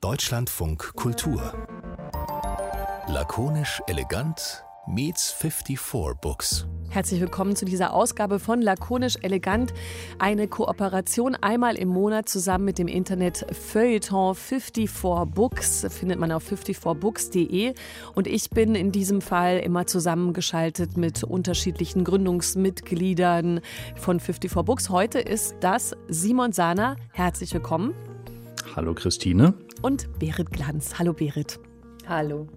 Deutschlandfunk Kultur. Lakonisch elegant meets 54 Books. Herzlich willkommen zu dieser Ausgabe von Lakonisch Elegant. Eine Kooperation einmal im Monat zusammen mit dem Internet Feuilleton 54 Books. Findet man auf 54books.de. Und ich bin in diesem Fall immer zusammengeschaltet mit unterschiedlichen Gründungsmitgliedern von 54 Books. Heute ist das Simon Sana. Herzlich willkommen. Hallo Christine. Und Berit Glanz. Hallo Berit. Hallo.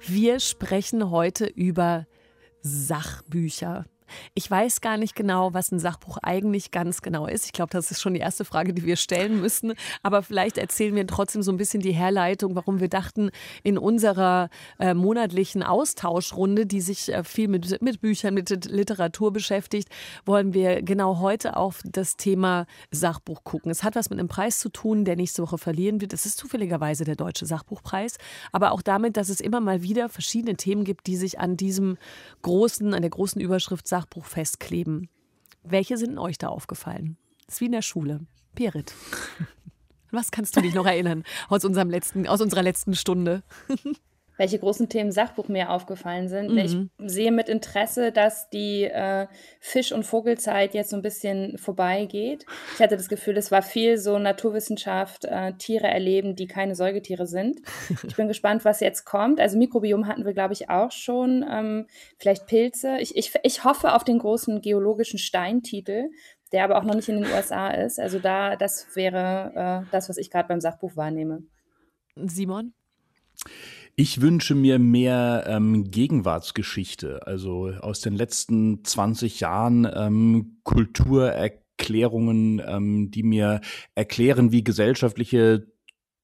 Wir sprechen heute über Sachbücher. Ich weiß gar nicht genau, was ein Sachbuch eigentlich ganz genau ist. Ich glaube, das ist schon die erste Frage, die wir stellen müssen. Aber vielleicht erzählen wir trotzdem so ein bisschen die Herleitung, warum wir dachten, in unserer äh, monatlichen Austauschrunde, die sich äh, viel mit, mit Büchern, mit Literatur beschäftigt, wollen wir genau heute auf das Thema Sachbuch gucken. Es hat was mit einem Preis zu tun, der nächste Woche verlieren wird. Es ist zufälligerweise der Deutsche Sachbuchpreis, aber auch damit, dass es immer mal wieder verschiedene Themen gibt, die sich an diesem großen, an der großen Überschrift Sachbuch festkleben. Welche sind euch da aufgefallen? Das ist wie in der Schule. Perit. Was kannst du dich noch erinnern aus, unserem letzten, aus unserer letzten Stunde? welche großen Themen Sachbuch mir aufgefallen sind. Mhm. Ich sehe mit Interesse, dass die äh, Fisch- und Vogelzeit jetzt so ein bisschen vorbeigeht. Ich hatte das Gefühl, es war viel so Naturwissenschaft, äh, Tiere erleben, die keine Säugetiere sind. Ich bin gespannt, was jetzt kommt. Also Mikrobiom hatten wir, glaube ich, auch schon. Ähm, vielleicht Pilze. Ich, ich, ich hoffe auf den großen geologischen Steintitel, der aber auch noch nicht in den USA ist. Also da, das wäre äh, das, was ich gerade beim Sachbuch wahrnehme. Simon? Ich wünsche mir mehr ähm, Gegenwartsgeschichte, also aus den letzten 20 Jahren ähm, Kulturerklärungen, ähm, die mir erklären, wie gesellschaftliche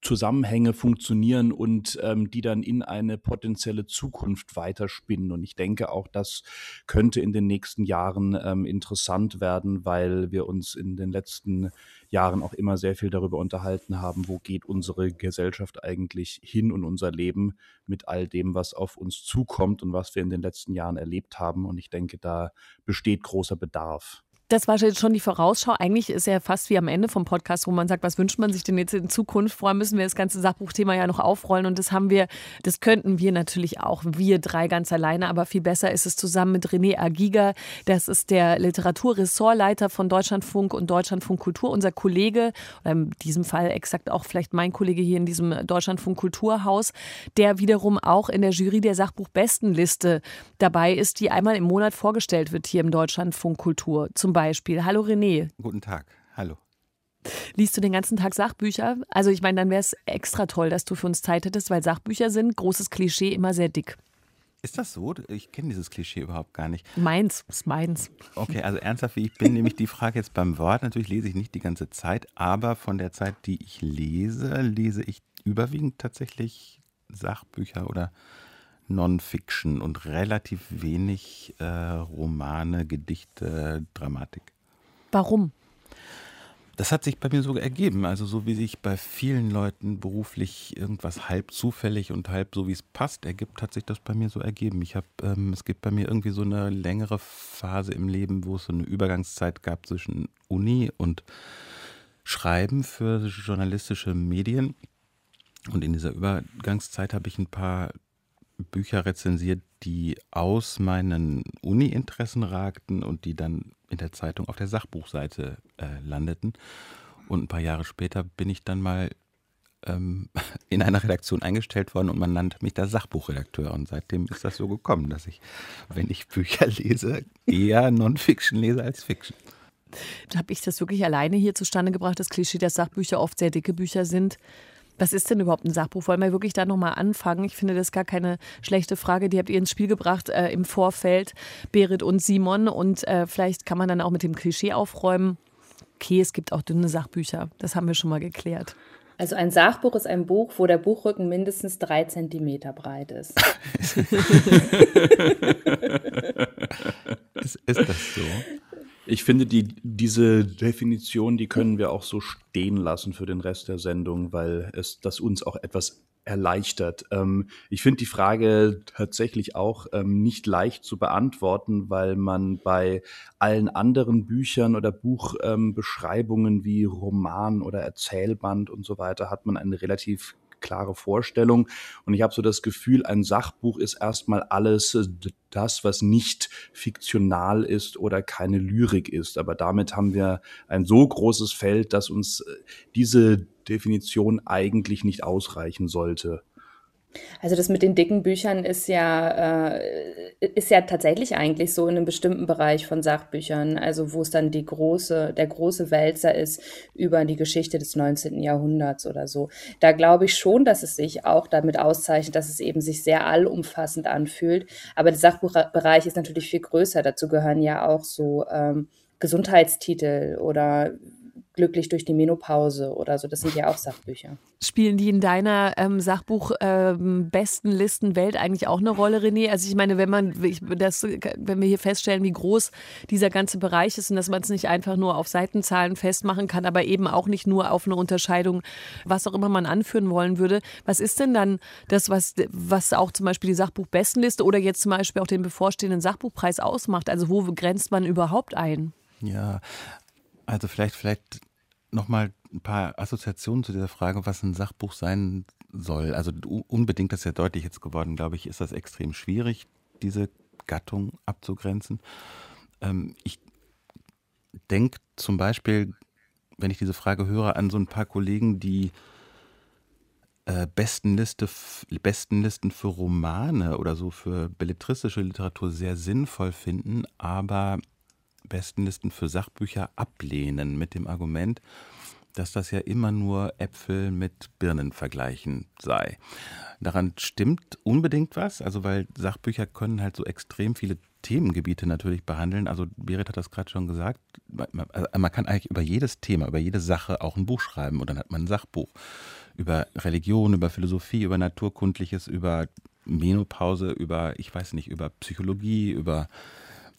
Zusammenhänge funktionieren und ähm, die dann in eine potenzielle Zukunft weiterspinnen. Und ich denke auch, das könnte in den nächsten Jahren ähm, interessant werden, weil wir uns in den letzten Jahren auch immer sehr viel darüber unterhalten haben, wo geht unsere Gesellschaft eigentlich hin und unser Leben mit all dem, was auf uns zukommt und was wir in den letzten Jahren erlebt haben. Und ich denke, da besteht großer Bedarf. Das war jetzt schon die Vorausschau. Eigentlich ist ja fast wie am Ende vom Podcast, wo man sagt, was wünscht man sich denn jetzt in Zukunft? Vorher müssen wir das ganze Sachbuchthema ja noch aufrollen und das haben wir, das könnten wir natürlich auch, wir drei ganz alleine, aber viel besser ist es zusammen mit René Agiga. Das ist der Literaturressortleiter von Deutschlandfunk und Deutschlandfunk Kultur, unser Kollege, oder in diesem Fall exakt auch vielleicht mein Kollege hier in diesem Deutschlandfunk Kulturhaus, der wiederum auch in der Jury der Sachbuchbestenliste dabei ist, die einmal im Monat vorgestellt wird hier im Deutschlandfunk Kultur. Zum Beispiel. Hallo René. Guten Tag. Hallo. Liest du den ganzen Tag Sachbücher? Also ich meine, dann wäre es extra toll, dass du für uns Zeit hättest, weil Sachbücher sind, großes Klischee, immer sehr dick. Ist das so? Ich kenne dieses Klischee überhaupt gar nicht. Meins, ist meins. Okay, also ernsthaft, wie ich bin, nämlich die Frage jetzt beim Wort. Natürlich lese ich nicht die ganze Zeit, aber von der Zeit, die ich lese, lese ich überwiegend tatsächlich Sachbücher oder Non-Fiction und relativ wenig äh, Romane, Gedichte, Dramatik. Warum? Das hat sich bei mir so ergeben. Also so wie sich bei vielen Leuten beruflich irgendwas halb zufällig und halb so wie es passt ergibt, hat sich das bei mir so ergeben. Ich habe, ähm, es gibt bei mir irgendwie so eine längere Phase im Leben, wo es so eine Übergangszeit gab zwischen Uni und Schreiben für journalistische Medien. Und in dieser Übergangszeit habe ich ein paar Bücher rezensiert, die aus meinen Uni-Interessen ragten und die dann in der Zeitung auf der Sachbuchseite äh, landeten. Und ein paar Jahre später bin ich dann mal ähm, in einer Redaktion eingestellt worden und man nannte mich da Sachbuchredakteur. Und seitdem ist das so gekommen, dass ich, wenn ich Bücher lese, eher Non-Fiction lese als Fiction. Habe ich das wirklich alleine hier zustande gebracht, das Klischee, dass Sachbücher oft sehr dicke Bücher sind? Was ist denn überhaupt ein Sachbuch? Wollen wir wirklich da nochmal anfangen? Ich finde, das ist gar keine schlechte Frage. Die habt ihr ins Spiel gebracht äh, im Vorfeld, Berit und Simon. Und äh, vielleicht kann man dann auch mit dem Klischee aufräumen. Okay, es gibt auch dünne Sachbücher. Das haben wir schon mal geklärt. Also ein Sachbuch ist ein Buch, wo der Buchrücken mindestens drei Zentimeter breit ist. ist, ist das so? Ich finde, die, diese Definition, die können wir auch so stehen lassen für den Rest der Sendung, weil es das uns auch etwas erleichtert. Ähm, ich finde die Frage tatsächlich auch ähm, nicht leicht zu beantworten, weil man bei allen anderen Büchern oder Buchbeschreibungen ähm, wie Roman oder Erzählband und so weiter hat man eine relativ klare Vorstellung. Und ich habe so das Gefühl, ein Sachbuch ist erstmal alles äh, das, was nicht fiktional ist oder keine Lyrik ist. Aber damit haben wir ein so großes Feld, dass uns äh, diese Definition eigentlich nicht ausreichen sollte. Also das mit den dicken Büchern ist ja, äh, ist ja tatsächlich eigentlich so in einem bestimmten Bereich von Sachbüchern, also wo es dann die große, der große Wälzer ist über die Geschichte des 19. Jahrhunderts oder so. Da glaube ich schon, dass es sich auch damit auszeichnet, dass es eben sich sehr allumfassend anfühlt. Aber der Sachbuchbereich ist natürlich viel größer. Dazu gehören ja auch so ähm, Gesundheitstitel oder glücklich durch die Menopause oder so. Das sind ja auch Sachbücher. Spielen die in deiner ähm, Sachbuch-Bestenlisten-Welt ähm, eigentlich auch eine Rolle, René? Also ich meine, wenn man das, wenn wir hier feststellen, wie groß dieser ganze Bereich ist und dass man es nicht einfach nur auf Seitenzahlen festmachen kann, aber eben auch nicht nur auf eine Unterscheidung, was auch immer man anführen wollen würde. Was ist denn dann das, was, was auch zum Beispiel die Sachbuch-Bestenliste oder jetzt zum Beispiel auch den bevorstehenden Sachbuchpreis ausmacht? Also wo grenzt man überhaupt ein? Ja, also vielleicht, vielleicht nochmal ein paar Assoziationen zu dieser Frage, was ein Sachbuch sein soll. Also unbedingt, das ist ja deutlich jetzt geworden, glaube ich, ist das extrem schwierig, diese Gattung abzugrenzen. Ähm, ich denke zum Beispiel, wenn ich diese Frage höre, an so ein paar Kollegen, die äh, Bestenliste, Bestenlisten für Romane oder so für belletristische Literatur sehr sinnvoll finden, aber Bestenlisten für Sachbücher ablehnen mit dem Argument, dass das ja immer nur Äpfel mit Birnen vergleichen sei. Daran stimmt unbedingt was, also weil Sachbücher können halt so extrem viele Themengebiete natürlich behandeln. Also Berit hat das gerade schon gesagt, also man kann eigentlich über jedes Thema, über jede Sache auch ein Buch schreiben und dann hat man ein Sachbuch über Religion, über Philosophie, über Naturkundliches, über Menopause, über, ich weiß nicht, über Psychologie, über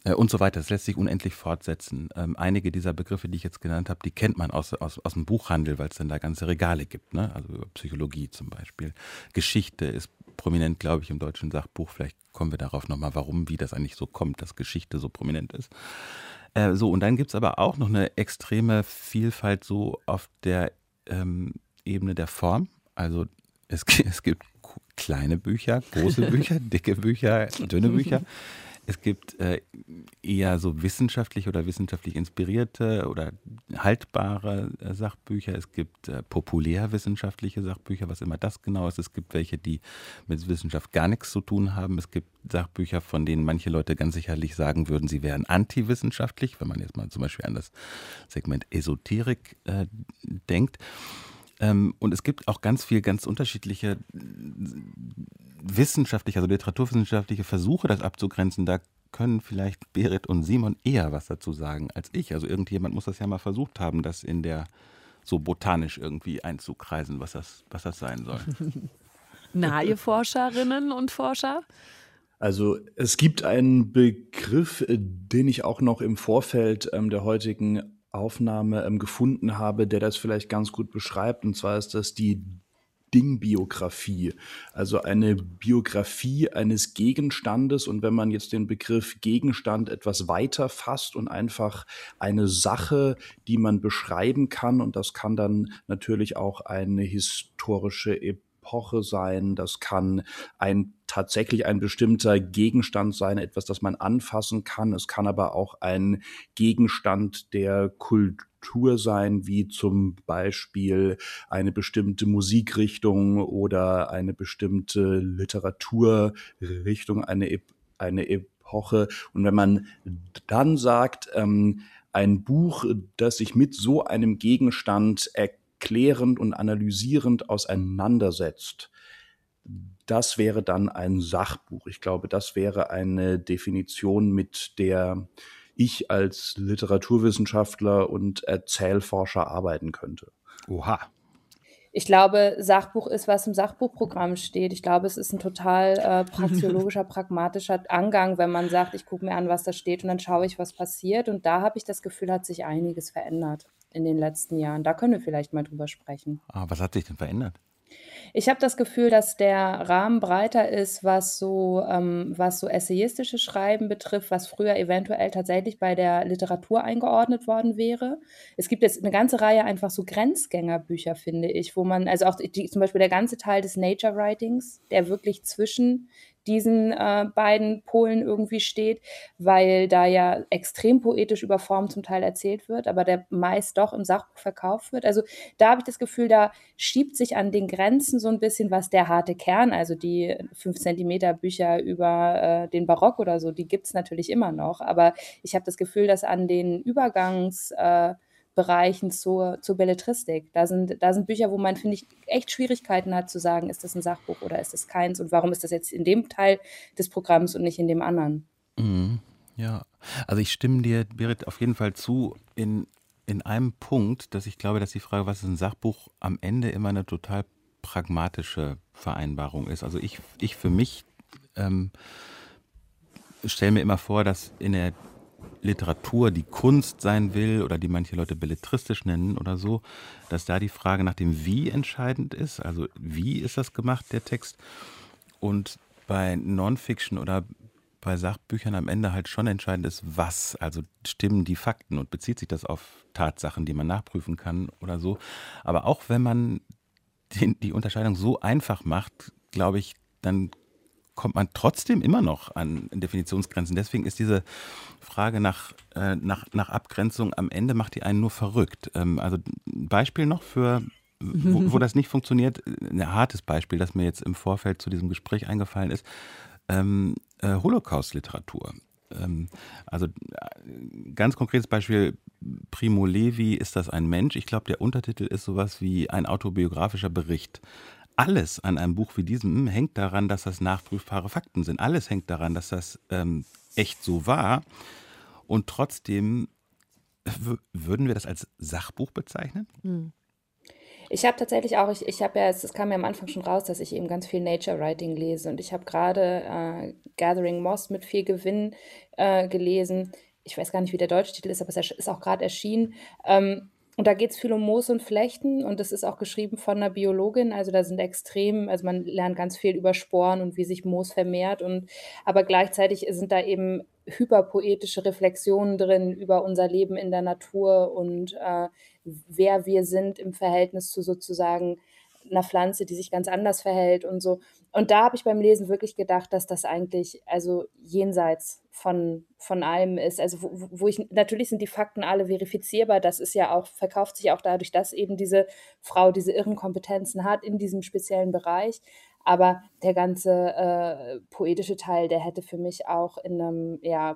und so weiter. Das lässt sich unendlich fortsetzen. Ähm, einige dieser Begriffe, die ich jetzt genannt habe, die kennt man aus, aus, aus dem Buchhandel, weil es dann da ganze Regale gibt. Ne? Also über Psychologie zum Beispiel. Geschichte ist prominent, glaube ich, im deutschen Sachbuch. Vielleicht kommen wir darauf nochmal, warum, wie das eigentlich so kommt, dass Geschichte so prominent ist. Äh, so, und dann gibt es aber auch noch eine extreme Vielfalt so auf der ähm, Ebene der Form. Also es, es gibt kleine Bücher, große Bücher, dicke Bücher, dünne Bücher. Es gibt äh, eher so wissenschaftlich oder wissenschaftlich inspirierte oder haltbare äh, Sachbücher. Es gibt äh, populärwissenschaftliche Sachbücher, was immer das genau ist. Es gibt welche, die mit Wissenschaft gar nichts zu tun haben. Es gibt Sachbücher, von denen manche Leute ganz sicherlich sagen würden, sie wären antiwissenschaftlich, wenn man jetzt mal zum Beispiel an das Segment Esoterik äh, denkt. Ähm, und es gibt auch ganz viel, ganz unterschiedliche wissenschaftliche, also literaturwissenschaftliche Versuche, das abzugrenzen, da können vielleicht Berit und Simon eher was dazu sagen als ich. Also irgendjemand muss das ja mal versucht haben, das in der so botanisch irgendwie einzukreisen, was das, was das sein soll. Na, ihr Forscherinnen und Forscher? Also es gibt einen Begriff, äh, den ich auch noch im Vorfeld ähm, der heutigen Aufnahme ähm, gefunden habe, der das vielleicht ganz gut beschreibt. Und zwar ist das die Dingbiografie, also eine Biografie eines Gegenstandes. Und wenn man jetzt den Begriff Gegenstand etwas weiter fasst und einfach eine Sache, die man beschreiben kann, und das kann dann natürlich auch eine historische Epoche sein, das kann ein tatsächlich ein bestimmter Gegenstand sein, etwas, das man anfassen kann. Es kann aber auch ein Gegenstand der Kultur Kultur sein, wie zum Beispiel eine bestimmte Musikrichtung oder eine bestimmte Literaturrichtung, eine, eine Epoche. Und wenn man dann sagt, ähm, ein Buch, das sich mit so einem Gegenstand erklärend und analysierend auseinandersetzt, das wäre dann ein Sachbuch. Ich glaube, das wäre eine Definition, mit der ich als Literaturwissenschaftler und Erzählforscher arbeiten könnte. Oha. Ich glaube, Sachbuch ist, was im Sachbuchprogramm steht. Ich glaube, es ist ein total äh, praxiologischer, pragmatischer Angang, wenn man sagt, ich gucke mir an, was da steht und dann schaue ich, was passiert. Und da habe ich das Gefühl, hat sich einiges verändert in den letzten Jahren. Da können wir vielleicht mal drüber sprechen. Ah, was hat sich denn verändert? Ich habe das Gefühl, dass der Rahmen breiter ist, was so, ähm, was so essayistische Schreiben betrifft, was früher eventuell tatsächlich bei der Literatur eingeordnet worden wäre. Es gibt jetzt eine ganze Reihe einfach so Grenzgängerbücher, finde ich, wo man, also auch die, zum Beispiel der ganze Teil des Nature Writings, der wirklich zwischen diesen äh, beiden Polen irgendwie steht, weil da ja extrem poetisch über Form zum Teil erzählt wird, aber der meist doch im Sachbuch verkauft wird. Also da habe ich das Gefühl, da schiebt sich an den Grenzen so ein bisschen was der harte Kern, also die 5 Zentimeter Bücher über äh, den Barock oder so, die gibt es natürlich immer noch, aber ich habe das Gefühl, dass an den Übergangs äh, Bereichen zur, zur Belletristik. Da sind, da sind Bücher, wo man, finde ich, echt Schwierigkeiten hat zu sagen, ist das ein Sachbuch oder ist das keins und warum ist das jetzt in dem Teil des Programms und nicht in dem anderen. Mhm. Ja, also ich stimme dir, Berit, auf jeden Fall zu in, in einem Punkt, dass ich glaube, dass die Frage, was ist ein Sachbuch, am Ende immer eine total pragmatische Vereinbarung ist. Also ich, ich für mich ähm, stelle mir immer vor, dass in der Literatur, die Kunst sein will oder die manche Leute belletristisch nennen oder so, dass da die Frage nach dem Wie entscheidend ist. Also wie ist das gemacht, der Text? Und bei Non-Fiction oder bei Sachbüchern am Ende halt schon entscheidend ist, was. Also stimmen die Fakten und bezieht sich das auf Tatsachen, die man nachprüfen kann oder so. Aber auch wenn man den, die Unterscheidung so einfach macht, glaube ich, dann kommt man trotzdem immer noch an Definitionsgrenzen. Deswegen ist diese Frage nach, äh, nach, nach Abgrenzung am Ende macht die einen nur verrückt. Ähm, also ein Beispiel noch für, wo, wo das nicht funktioniert, ein hartes Beispiel, das mir jetzt im Vorfeld zu diesem Gespräch eingefallen ist, ähm, äh, Holocaust-Literatur. Ähm, also äh, ganz konkretes Beispiel, Primo Levi, ist das ein Mensch? Ich glaube, der Untertitel ist sowas wie ein autobiografischer Bericht alles an einem Buch wie diesem hängt daran, dass das nachprüfbare Fakten sind. Alles hängt daran, dass das ähm, echt so war. Und trotzdem würden wir das als Sachbuch bezeichnen? Hm. Ich habe tatsächlich auch, ich, ich habe ja, es kam ja am Anfang schon raus, dass ich eben ganz viel Nature Writing lese und ich habe gerade äh, Gathering Moss mit viel Gewinn äh, gelesen. Ich weiß gar nicht, wie der deutsche Titel ist, aber es ist auch gerade erschienen. Ähm, und da geht es viel um Moos und Flechten und das ist auch geschrieben von einer Biologin. Also da sind extrem, also man lernt ganz viel über Sporen und wie sich Moos vermehrt. Und aber gleichzeitig sind da eben hyperpoetische Reflexionen drin über unser Leben in der Natur und äh, wer wir sind im Verhältnis zu sozusagen einer Pflanze, die sich ganz anders verhält und so. Und da habe ich beim Lesen wirklich gedacht, dass das eigentlich also jenseits von, von allem ist. Also wo, wo ich, natürlich sind die Fakten alle verifizierbar, das ist ja auch, verkauft sich auch dadurch, dass eben diese Frau diese irren Kompetenzen hat in diesem speziellen Bereich. Aber der ganze äh, poetische Teil, der hätte für mich auch in einem ja,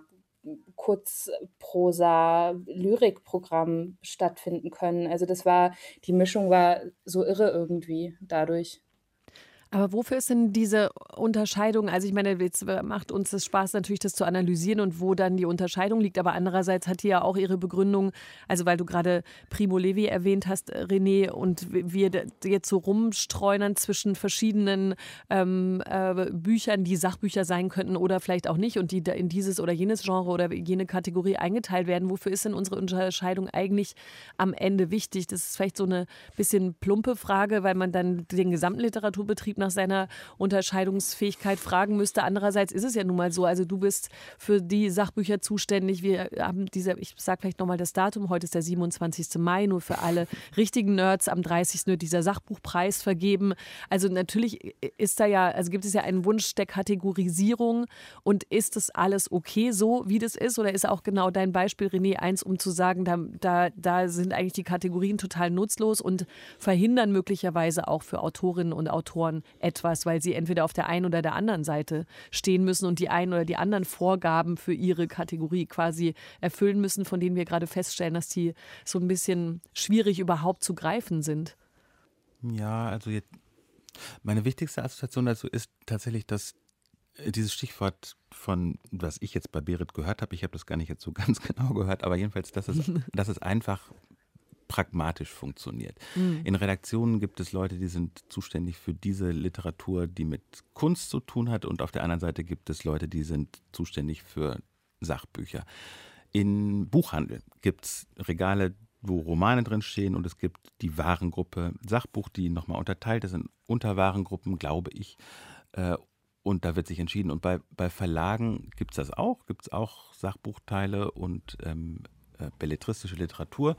Kurzprosa-Lyrikprogramm stattfinden können. Also das war, die Mischung war so irre irgendwie dadurch. Aber wofür ist denn diese Unterscheidung? Also ich meine, jetzt macht uns das Spaß natürlich, das zu analysieren und wo dann die Unterscheidung liegt. Aber andererseits hat die ja auch ihre Begründung, also weil du gerade Primo Levi erwähnt hast, René, und wir jetzt so rumstreunern zwischen verschiedenen ähm, äh, Büchern, die Sachbücher sein könnten oder vielleicht auch nicht und die in dieses oder jenes Genre oder jene Kategorie eingeteilt werden. Wofür ist denn unsere Unterscheidung eigentlich am Ende wichtig? Das ist vielleicht so eine bisschen plumpe Frage, weil man dann den gesamten Literaturbetrieb nach seiner Unterscheidungsfähigkeit fragen müsste. Andererseits ist es ja nun mal so, also du bist für die Sachbücher zuständig. Wir haben diese, ich sage vielleicht nochmal das Datum, heute ist der 27. Mai, nur für alle richtigen Nerds. Am 30. wird dieser Sachbuchpreis vergeben. Also natürlich ist da ja, also gibt es ja einen Wunsch der Kategorisierung und ist das alles okay so, wie das ist? Oder ist auch genau dein Beispiel, René, eins, um zu sagen, da, da, da sind eigentlich die Kategorien total nutzlos und verhindern möglicherweise auch für Autorinnen und Autoren etwas, weil sie entweder auf der einen oder der anderen Seite stehen müssen und die einen oder die anderen Vorgaben für ihre Kategorie quasi erfüllen müssen, von denen wir gerade feststellen, dass die so ein bisschen schwierig überhaupt zu greifen sind. Ja, also jetzt, meine wichtigste Assoziation dazu ist tatsächlich, dass äh, dieses Stichwort von, was ich jetzt bei Berit gehört habe, ich habe das gar nicht jetzt so ganz genau gehört, aber jedenfalls, dass es, dass es einfach pragmatisch funktioniert. Mhm. In Redaktionen gibt es Leute, die sind zuständig für diese Literatur, die mit Kunst zu tun hat und auf der anderen Seite gibt es Leute, die sind zuständig für Sachbücher. In Buchhandel gibt es Regale, wo Romane drinstehen und es gibt die Warengruppe Sachbuch, die nochmal unterteilt ist in Unterwarengruppen, glaube ich. Äh, und da wird sich entschieden. Und bei, bei Verlagen gibt es das auch, gibt es auch Sachbuchteile und ähm, äh, belletristische Literatur.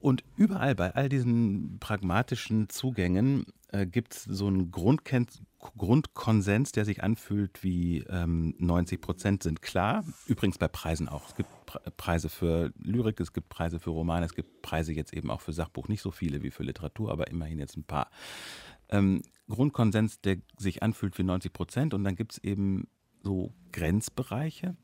Und überall bei all diesen pragmatischen Zugängen äh, gibt es so einen Grundken Grundkonsens, der sich anfühlt wie ähm, 90 Prozent sind klar. Übrigens bei Preisen auch. Es gibt Preise für Lyrik, es gibt Preise für Romane, es gibt Preise jetzt eben auch für Sachbuch. Nicht so viele wie für Literatur, aber immerhin jetzt ein paar. Ähm, Grundkonsens, der sich anfühlt wie 90 Prozent. Und dann gibt es eben so Grenzbereiche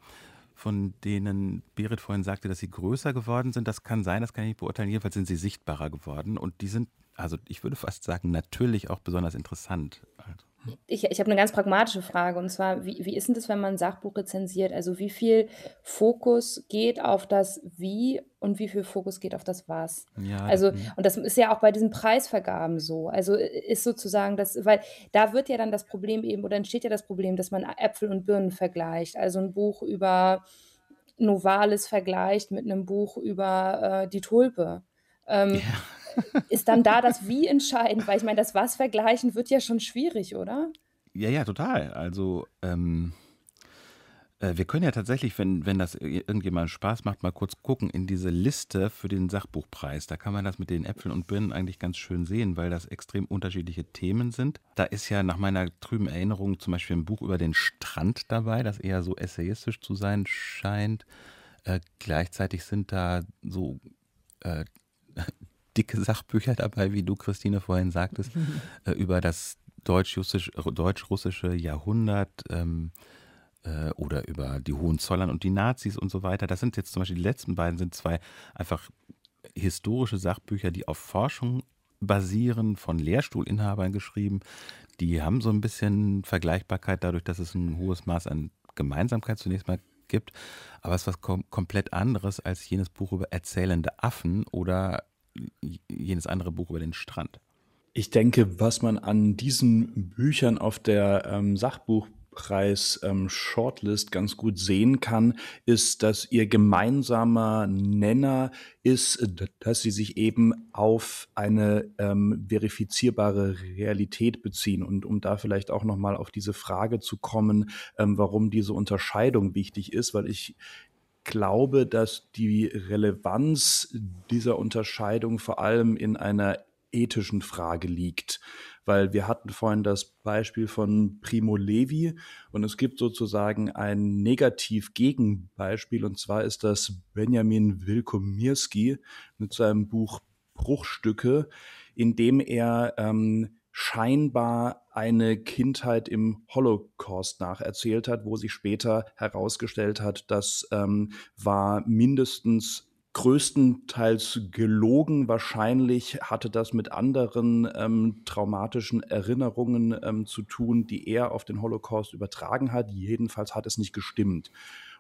von denen Berit vorhin sagte, dass sie größer geworden sind. Das kann sein, das kann ich nicht beurteilen. Jedenfalls sind sie sichtbarer geworden und die sind, also ich würde fast sagen, natürlich auch besonders interessant. Also. Ich, ich habe eine ganz pragmatische Frage und zwar, wie, wie ist denn das, wenn man ein Sachbuch rezensiert? Also wie viel Fokus geht auf das Wie und wie viel Fokus geht auf das Was? Ja, also, das, und das ist ja auch bei diesen Preisvergaben so. Also ist sozusagen das, weil da wird ja dann das Problem eben, oder entsteht ja das Problem, dass man Äpfel und Birnen vergleicht. Also ein Buch über Novalis vergleicht mit einem Buch über äh, die Tulpe. Ähm, ja ist dann da das Wie entscheidend? Weil ich meine, das Was vergleichen wird ja schon schwierig, oder? Ja, ja, total. Also, ähm, äh, wir können ja tatsächlich, wenn, wenn das irgendjemand Spaß macht, mal kurz gucken in diese Liste für den Sachbuchpreis. Da kann man das mit den Äpfeln und Birnen eigentlich ganz schön sehen, weil das extrem unterschiedliche Themen sind. Da ist ja nach meiner trüben Erinnerung zum Beispiel ein Buch über den Strand dabei, das eher so essayistisch zu sein scheint. Äh, gleichzeitig sind da so äh, dicke Sachbücher dabei, wie du, Christine, vorhin sagtest, äh, über das deutsch-russische Jahrhundert ähm, äh, oder über die Hohenzollern und die Nazis und so weiter. Das sind jetzt zum Beispiel die letzten beiden, sind zwei einfach historische Sachbücher, die auf Forschung basieren, von Lehrstuhlinhabern geschrieben. Die haben so ein bisschen Vergleichbarkeit dadurch, dass es ein hohes Maß an Gemeinsamkeit zunächst mal gibt. Aber es ist was kom komplett anderes als jenes Buch über erzählende Affen oder jenes andere Buch über den Strand. Ich denke, was man an diesen Büchern auf der ähm, Sachbuchpreis ähm, Shortlist ganz gut sehen kann, ist, dass ihr gemeinsamer Nenner ist, dass sie sich eben auf eine ähm, verifizierbare Realität beziehen. Und um da vielleicht auch nochmal auf diese Frage zu kommen, ähm, warum diese Unterscheidung wichtig ist, weil ich glaube, dass die Relevanz dieser Unterscheidung vor allem in einer ethischen Frage liegt. Weil wir hatten vorhin das Beispiel von Primo Levi und es gibt sozusagen ein Negativ-Gegenbeispiel und zwar ist das Benjamin Wilkomirski mit seinem Buch Bruchstücke, in dem er ähm, scheinbar eine Kindheit im Holocaust nacherzählt hat, wo sich später herausgestellt hat, das ähm, war mindestens größtenteils gelogen. Wahrscheinlich hatte das mit anderen ähm, traumatischen Erinnerungen ähm, zu tun, die er auf den Holocaust übertragen hat. Jedenfalls hat es nicht gestimmt.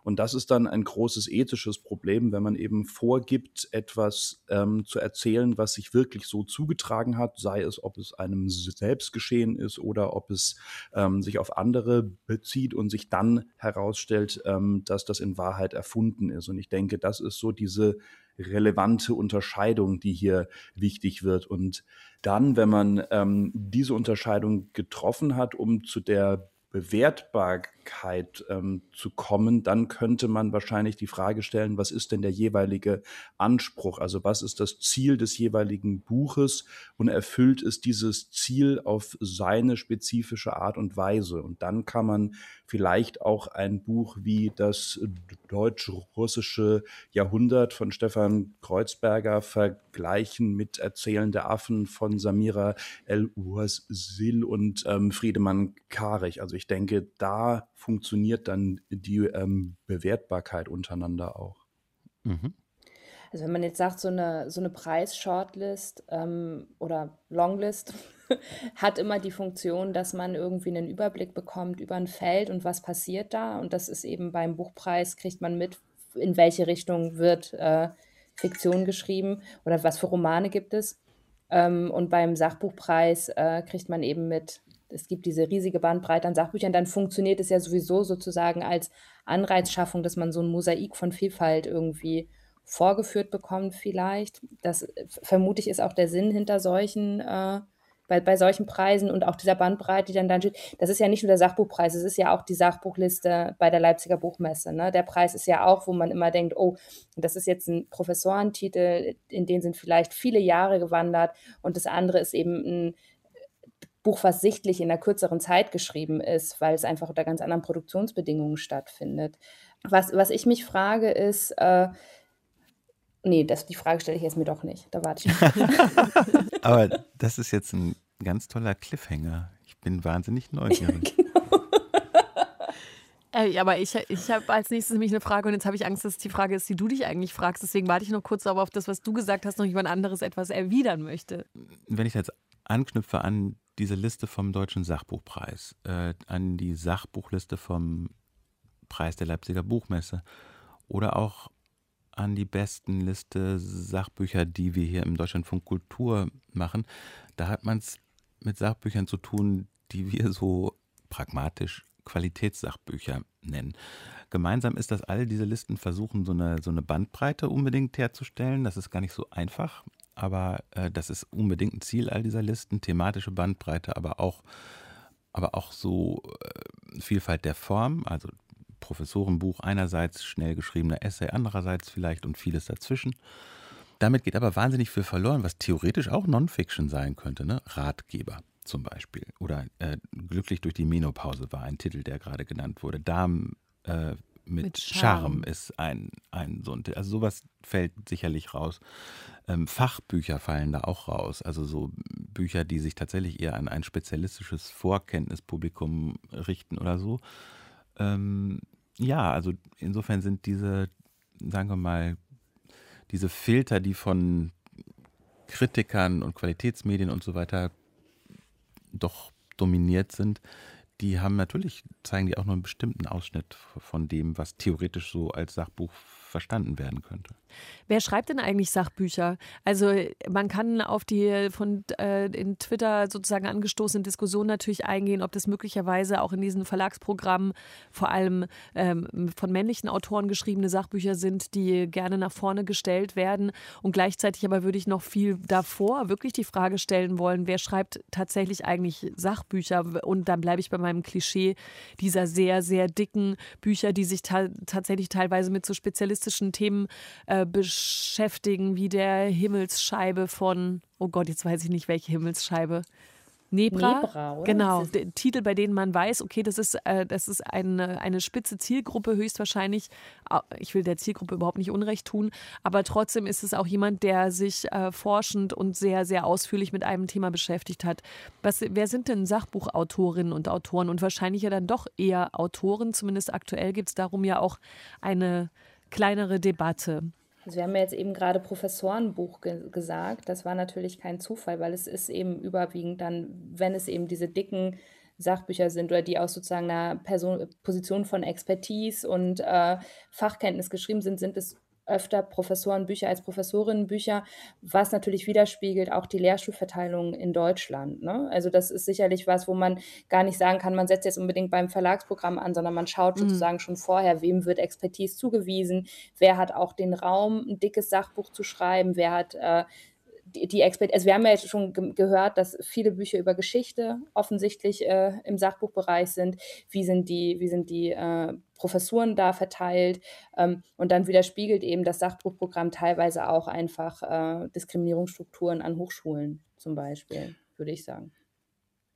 Und das ist dann ein großes ethisches Problem, wenn man eben vorgibt, etwas ähm, zu erzählen, was sich wirklich so zugetragen hat, sei es, ob es einem selbst geschehen ist oder ob es ähm, sich auf andere bezieht und sich dann herausstellt, ähm, dass das in Wahrheit erfunden ist. Und ich denke, das ist so diese relevante Unterscheidung, die hier wichtig wird. Und dann, wenn man ähm, diese Unterscheidung getroffen hat, um zu der Bewertbarkeit ähm, zu kommen, dann könnte man wahrscheinlich die Frage stellen, was ist denn der jeweilige Anspruch? Also was ist das Ziel des jeweiligen Buches und erfüllt es dieses Ziel auf seine spezifische Art und Weise? Und dann kann man vielleicht auch ein Buch wie das deutsch-russische Jahrhundert von Stefan Kreuzberger vergleichen mit Erzählende Affen von Samira El-Uazil und ähm, Friedemann Karich. Also ich denke, da funktioniert dann die ähm, Bewertbarkeit untereinander auch. Mhm. Also wenn man jetzt sagt, so eine, so eine Preis-Shortlist ähm, oder Longlist hat immer die Funktion, dass man irgendwie einen Überblick bekommt über ein Feld und was passiert da. Und das ist eben beim Buchpreis, kriegt man mit, in welche Richtung wird äh, Fiktion geschrieben oder was für Romane gibt es. Ähm, und beim Sachbuchpreis äh, kriegt man eben mit, es gibt diese riesige Bandbreite an Sachbüchern, dann funktioniert es ja sowieso sozusagen als Anreizschaffung, dass man so ein Mosaik von Vielfalt irgendwie vorgeführt bekommt vielleicht. Das äh, vermute ich ist auch der Sinn hinter solchen äh, bei, bei solchen Preisen und auch dieser Bandbreite, die dann da steht, das ist ja nicht nur der Sachbuchpreis, es ist ja auch die Sachbuchliste bei der Leipziger Buchmesse. Ne? Der Preis ist ja auch, wo man immer denkt, oh, das ist jetzt ein Professorentitel, in den sind vielleicht viele Jahre gewandert und das andere ist eben ein Buch, was sichtlich in einer kürzeren Zeit geschrieben ist, weil es einfach unter ganz anderen Produktionsbedingungen stattfindet. Was, was ich mich frage, ist, äh, Nee, das, die Frage stelle ich jetzt mir doch nicht. Da warte ich. Aber das ist jetzt ein ganz toller Cliffhanger. Ich bin wahnsinnig neugierig. genau. Ey, aber ich, ich habe als nächstes nämlich eine Frage und jetzt habe ich Angst, dass die Frage ist, die du dich eigentlich fragst. Deswegen warte ich noch kurz aber auf das, was du gesagt hast, noch jemand anderes etwas erwidern möchte. Wenn ich jetzt anknüpfe an diese Liste vom Deutschen Sachbuchpreis, äh, an die Sachbuchliste vom Preis der Leipziger Buchmesse oder auch an die besten Liste Sachbücher, die wir hier im Deutschlandfunk Kultur machen. Da hat man es mit Sachbüchern zu tun, die wir so pragmatisch Qualitätssachbücher nennen. Gemeinsam ist, dass all diese Listen versuchen, so eine, so eine Bandbreite unbedingt herzustellen. Das ist gar nicht so einfach, aber äh, das ist unbedingt ein Ziel all dieser Listen, thematische Bandbreite, aber auch, aber auch so äh, Vielfalt der Form, also Professorenbuch einerseits, schnell geschriebener Essay andererseits vielleicht und vieles dazwischen. Damit geht aber wahnsinnig viel verloren, was theoretisch auch Non-Fiction sein könnte. Ne? Ratgeber zum Beispiel. Oder äh, Glücklich durch die Menopause war ein Titel, der gerade genannt wurde. Damen äh, mit, mit Charme. ist ein, ein so ein Titel. Also sowas fällt sicherlich raus. Ähm, Fachbücher fallen da auch raus. Also so Bücher, die sich tatsächlich eher an ein spezialistisches Vorkenntnispublikum richten oder so. Ähm, ja, also insofern sind diese, sagen wir mal, diese Filter, die von Kritikern und Qualitätsmedien und so weiter doch dominiert sind, die haben natürlich, zeigen die auch nur einen bestimmten Ausschnitt von dem, was theoretisch so als Sachbuch verstanden werden könnte. Wer schreibt denn eigentlich Sachbücher? Also man kann auf die von äh, in Twitter sozusagen angestoßene Diskussion natürlich eingehen, ob das möglicherweise auch in diesen Verlagsprogrammen vor allem ähm, von männlichen Autoren geschriebene Sachbücher sind, die gerne nach vorne gestellt werden. Und gleichzeitig aber würde ich noch viel davor wirklich die Frage stellen wollen, wer schreibt tatsächlich eigentlich Sachbücher? Und dann bleibe ich bei meinem Klischee dieser sehr, sehr dicken Bücher, die sich ta tatsächlich teilweise mit so spezialistischen Themen äh, beschäftigen, wie der Himmelsscheibe von, oh Gott, jetzt weiß ich nicht, welche Himmelsscheibe. Nebra, Nebra genau, Titel, bei denen man weiß, okay, das ist, äh, das ist eine, eine spitze Zielgruppe, höchstwahrscheinlich. Ich will der Zielgruppe überhaupt nicht Unrecht tun, aber trotzdem ist es auch jemand, der sich äh, forschend und sehr, sehr ausführlich mit einem Thema beschäftigt hat. Was, wer sind denn Sachbuchautorinnen und Autoren? Und wahrscheinlich ja dann doch eher Autoren, zumindest aktuell gibt es darum ja auch eine kleinere Debatte. Also wir haben ja jetzt eben gerade Professorenbuch ge gesagt. Das war natürlich kein Zufall, weil es ist eben überwiegend dann, wenn es eben diese dicken Sachbücher sind oder die aus sozusagen einer Person, Position von Expertise und äh, Fachkenntnis geschrieben sind, sind es öfter Professorenbücher als Professorinnenbücher, was natürlich widerspiegelt auch die Lehrstuhlverteilung in Deutschland. Ne? Also das ist sicherlich was, wo man gar nicht sagen kann, man setzt jetzt unbedingt beim Verlagsprogramm an, sondern man schaut mhm. sozusagen schon vorher, wem wird Expertise zugewiesen, wer hat auch den Raum, ein dickes Sachbuch zu schreiben, wer hat äh, die, die Expert also wir haben ja jetzt schon ge gehört, dass viele Bücher über Geschichte offensichtlich äh, im Sachbuchbereich sind. Wie sind die, wie sind die äh, Professuren da verteilt? Ähm, und dann widerspiegelt eben das Sachbuchprogramm teilweise auch einfach äh, Diskriminierungsstrukturen an Hochschulen zum Beispiel, würde ich sagen.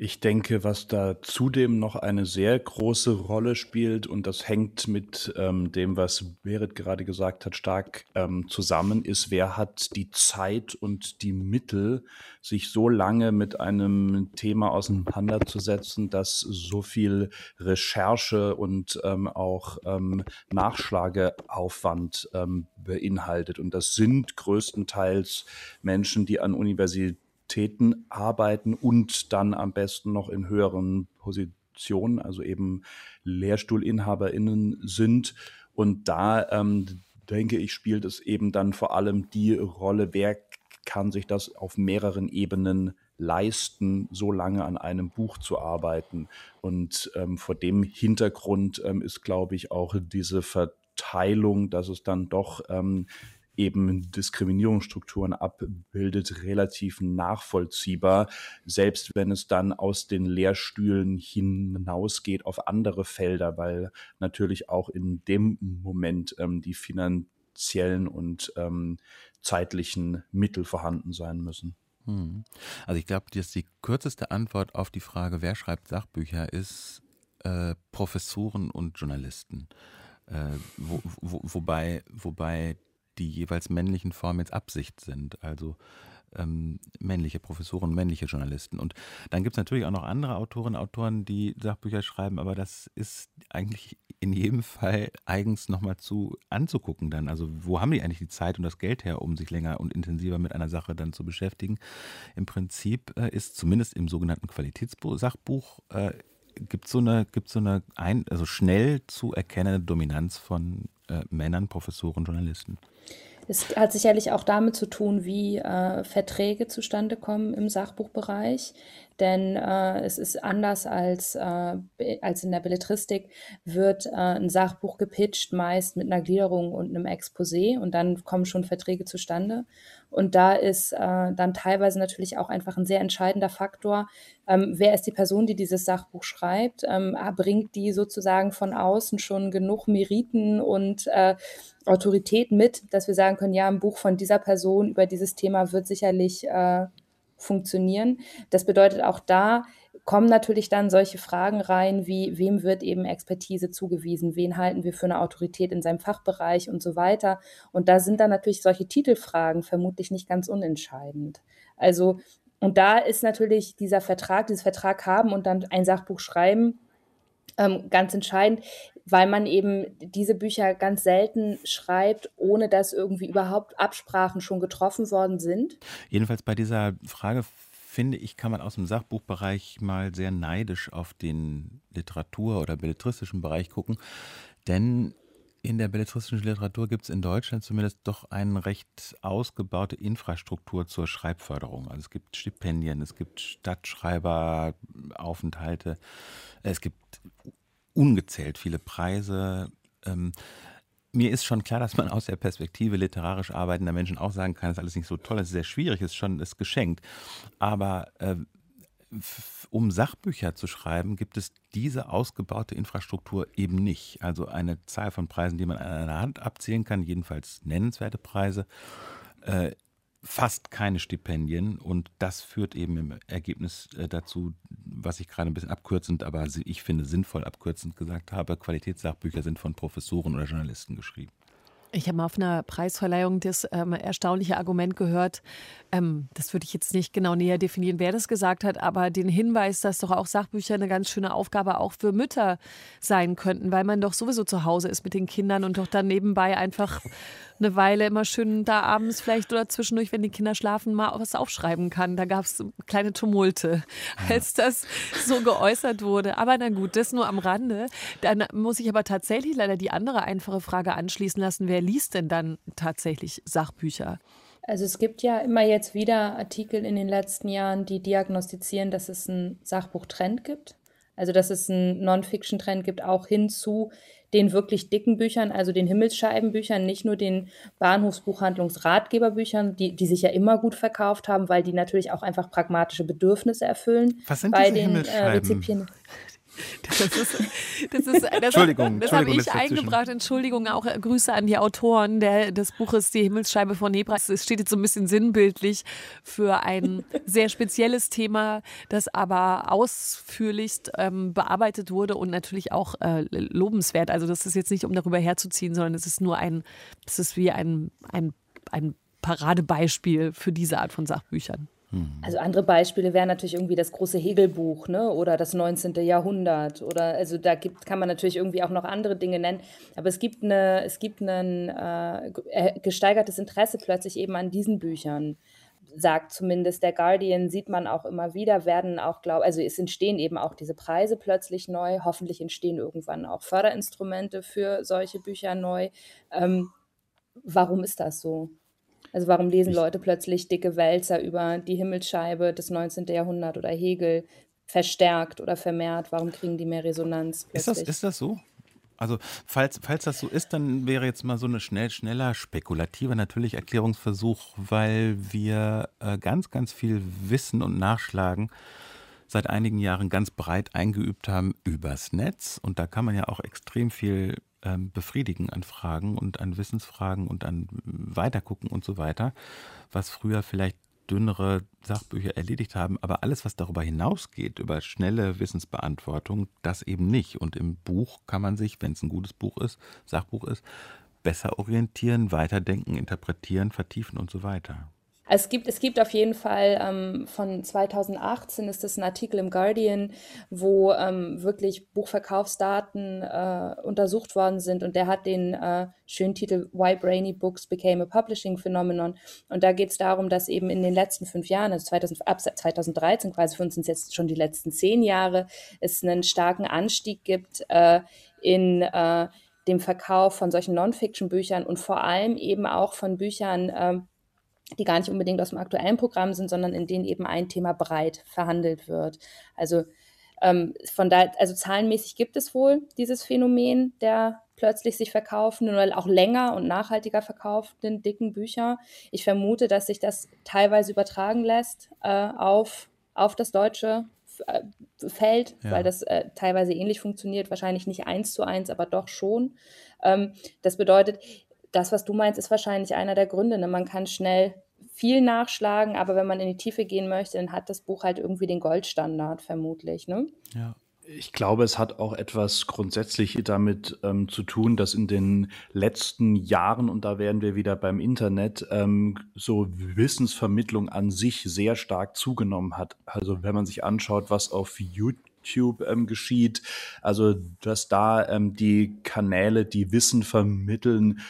Ich denke, was da zudem noch eine sehr große Rolle spielt, und das hängt mit ähm, dem, was Berit gerade gesagt hat, stark ähm, zusammen, ist, wer hat die Zeit und die Mittel, sich so lange mit einem Thema auseinanderzusetzen, das so viel Recherche und ähm, auch ähm, Nachschlageaufwand ähm, beinhaltet. Und das sind größtenteils Menschen, die an Universitäten Universitäten arbeiten und dann am besten noch in höheren Positionen, also eben LehrstuhlinhaberInnen sind. Und da ähm, denke ich, spielt es eben dann vor allem die Rolle, wer kann sich das auf mehreren Ebenen leisten, so lange an einem Buch zu arbeiten. Und ähm, vor dem Hintergrund ähm, ist, glaube ich, auch diese Verteilung, dass es dann doch ähm, eben Diskriminierungsstrukturen abbildet, relativ nachvollziehbar, selbst wenn es dann aus den Lehrstühlen hinausgeht auf andere Felder, weil natürlich auch in dem Moment ähm, die finanziellen und ähm, zeitlichen Mittel vorhanden sein müssen. Hm. Also ich glaube, dass die kürzeste Antwort auf die Frage, wer schreibt Sachbücher, ist äh, Professoren und Journalisten. Äh, wo, wo, wobei, wobei die jeweils männlichen Formen jetzt Absicht sind. Also ähm, männliche Professoren, männliche Journalisten. Und dann gibt es natürlich auch noch andere Autorinnen und Autoren, die Sachbücher schreiben, aber das ist eigentlich in jedem Fall eigens nochmal zu anzugucken dann. Also wo haben die eigentlich die Zeit und das Geld her, um sich länger und intensiver mit einer Sache dann zu beschäftigen? Im Prinzip äh, ist zumindest im sogenannten Qualitätssachbuch äh, gibt so eine, gibt so eine ein, also schnell zu erkennende Dominanz von äh, Männern, Professoren, Journalisten. Es hat sicherlich auch damit zu tun, wie äh, Verträge zustande kommen im Sachbuchbereich. Denn äh, es ist anders als, äh, als in der Belletristik, wird äh, ein Sachbuch gepitcht, meist mit einer Gliederung und einem Exposé und dann kommen schon Verträge zustande. Und da ist äh, dann teilweise natürlich auch einfach ein sehr entscheidender Faktor, ähm, wer ist die Person, die dieses Sachbuch schreibt? Ähm, bringt die sozusagen von außen schon genug Meriten und äh, Autorität mit, dass wir sagen können, ja, ein Buch von dieser Person über dieses Thema wird sicherlich äh, funktionieren. Das bedeutet auch da, kommen natürlich dann solche Fragen rein, wie wem wird eben Expertise zugewiesen, wen halten wir für eine Autorität in seinem Fachbereich und so weiter. Und da sind dann natürlich solche Titelfragen vermutlich nicht ganz unentscheidend. Also, und da ist natürlich dieser Vertrag, dieses Vertrag haben und dann ein Sachbuch schreiben, ähm, ganz entscheidend, weil man eben diese Bücher ganz selten schreibt, ohne dass irgendwie überhaupt Absprachen schon getroffen worden sind. Jedenfalls bei dieser Frage finde ich, kann man aus dem Sachbuchbereich mal sehr neidisch auf den Literatur- oder belletristischen Bereich gucken. Denn in der belletristischen Literatur gibt es in Deutschland zumindest doch eine recht ausgebaute Infrastruktur zur Schreibförderung. Also es gibt Stipendien, es gibt Stadtschreiberaufenthalte, es gibt ungezählt viele Preise. Ähm, mir ist schon klar, dass man aus der Perspektive literarisch arbeitender Menschen auch sagen kann, das ist alles nicht so toll, das ist sehr schwierig, es ist schon ist geschenkt. Aber äh, um Sachbücher zu schreiben, gibt es diese ausgebaute Infrastruktur eben nicht. Also eine Zahl von Preisen, die man an einer Hand abzählen kann, jedenfalls nennenswerte Preise. Äh, fast keine Stipendien und das führt eben im Ergebnis äh, dazu, was ich gerade ein bisschen abkürzend, aber ich finde sinnvoll abkürzend gesagt habe, Qualitätssachbücher sind von Professoren oder Journalisten geschrieben. Ich habe mal auf einer Preisverleihung das ähm, erstaunliche Argument gehört. Ähm, das würde ich jetzt nicht genau näher definieren, wer das gesagt hat, aber den Hinweis, dass doch auch Sachbücher eine ganz schöne Aufgabe auch für Mütter sein könnten, weil man doch sowieso zu Hause ist mit den Kindern und doch dann nebenbei einfach eine Weile immer schön da abends vielleicht oder zwischendurch, wenn die Kinder schlafen, mal was aufschreiben kann. Da gab es kleine Tumulte, als das so geäußert wurde. Aber na gut, das nur am Rande. Dann muss ich aber tatsächlich leider die andere einfache Frage anschließen lassen. Wer liest denn dann tatsächlich Sachbücher? Also es gibt ja immer jetzt wieder Artikel in den letzten Jahren, die diagnostizieren, dass es einen Sachbuchtrend gibt. Also dass es einen Non-Fiction-Trend gibt, auch hin zu den wirklich dicken Büchern, also den Himmelsscheibenbüchern, nicht nur den Bahnhofsbuchhandlungsratgeberbüchern, die, die sich ja immer gut verkauft haben, weil die natürlich auch einfach pragmatische Bedürfnisse erfüllen. Was sind bei den äh, Rezipienten. Das ist, das ist, das Entschuldigung, das habe ich eingebracht. Entschuldigung, auch äh, Grüße an die Autoren der, des Buches Die Himmelsscheibe von Nebra. Es steht jetzt so ein bisschen sinnbildlich für ein sehr spezielles Thema, das aber ausführlichst ähm, bearbeitet wurde und natürlich auch äh, lobenswert. Also das ist jetzt nicht, um darüber herzuziehen, sondern es ist nur ein, es ist wie ein, ein, ein Paradebeispiel für diese Art von Sachbüchern. Mhm. Also andere Beispiele wären natürlich irgendwie das große Hegelbuch ne? oder das 19. Jahrhundert oder also da gibt, kann man natürlich irgendwie auch noch andere Dinge nennen. Aber es gibt eine, es gibt ein äh, gesteigertes Interesse plötzlich eben an diesen Büchern sagt zumindest der Guardian, sieht man auch immer wieder, werden auch, glaube also es entstehen eben auch diese Preise plötzlich neu. Hoffentlich entstehen irgendwann auch Förderinstrumente für solche Bücher neu. Ähm, warum ist das so? Also warum lesen Leute plötzlich dicke Wälzer über die Himmelsscheibe des 19. Jahrhunderts oder Hegel verstärkt oder vermehrt? Warum kriegen die mehr Resonanz? Ist das, ist das so? Also falls, falls das so ist, dann wäre jetzt mal so eine schnell, schneller, spekulativer natürlich Erklärungsversuch, weil wir äh, ganz, ganz viel Wissen und Nachschlagen seit einigen Jahren ganz breit eingeübt haben übers Netz. Und da kann man ja auch extrem viel ähm, befriedigen an Fragen und an Wissensfragen und an Weitergucken und so weiter, was früher vielleicht dünnere Sachbücher erledigt haben, aber alles, was darüber hinausgeht, über schnelle Wissensbeantwortung, das eben nicht. Und im Buch kann man sich, wenn es ein gutes Buch ist, Sachbuch ist, besser orientieren, weiterdenken, interpretieren, vertiefen und so weiter. Es gibt, es gibt auf jeden Fall ähm, von 2018 ist das ein Artikel im Guardian, wo ähm, wirklich Buchverkaufsdaten äh, untersucht worden sind und der hat den äh, schönen Titel Why Brainy Books Became a Publishing Phenomenon. Und da geht es darum, dass eben in den letzten fünf Jahren, also 2000, ab 2013 quasi für uns sind es jetzt schon die letzten zehn Jahre, es einen starken Anstieg gibt äh, in äh, dem Verkauf von solchen Non-Fiction-Büchern und vor allem eben auch von Büchern, äh, die gar nicht unbedingt aus dem aktuellen Programm sind, sondern in denen eben ein Thema breit verhandelt wird. Also ähm, von da, also zahlenmäßig gibt es wohl dieses Phänomen der plötzlich sich verkaufenden oder auch länger und nachhaltiger verkauften dicken Bücher. Ich vermute, dass sich das teilweise übertragen lässt äh, auf, auf das deutsche äh, Feld, ja. weil das äh, teilweise ähnlich funktioniert, wahrscheinlich nicht eins zu eins, aber doch schon. Ähm, das bedeutet, das, was du meinst, ist wahrscheinlich einer der Gründe. Ne? Man kann schnell viel nachschlagen, aber wenn man in die Tiefe gehen möchte, dann hat das Buch halt irgendwie den Goldstandard, vermutlich. Ne? Ja. Ich glaube, es hat auch etwas grundsätzlich damit ähm, zu tun, dass in den letzten Jahren, und da wären wir wieder beim Internet, ähm, so Wissensvermittlung an sich sehr stark zugenommen hat. Also wenn man sich anschaut, was auf YouTube ähm, geschieht, also dass da ähm, die Kanäle, die Wissen vermitteln,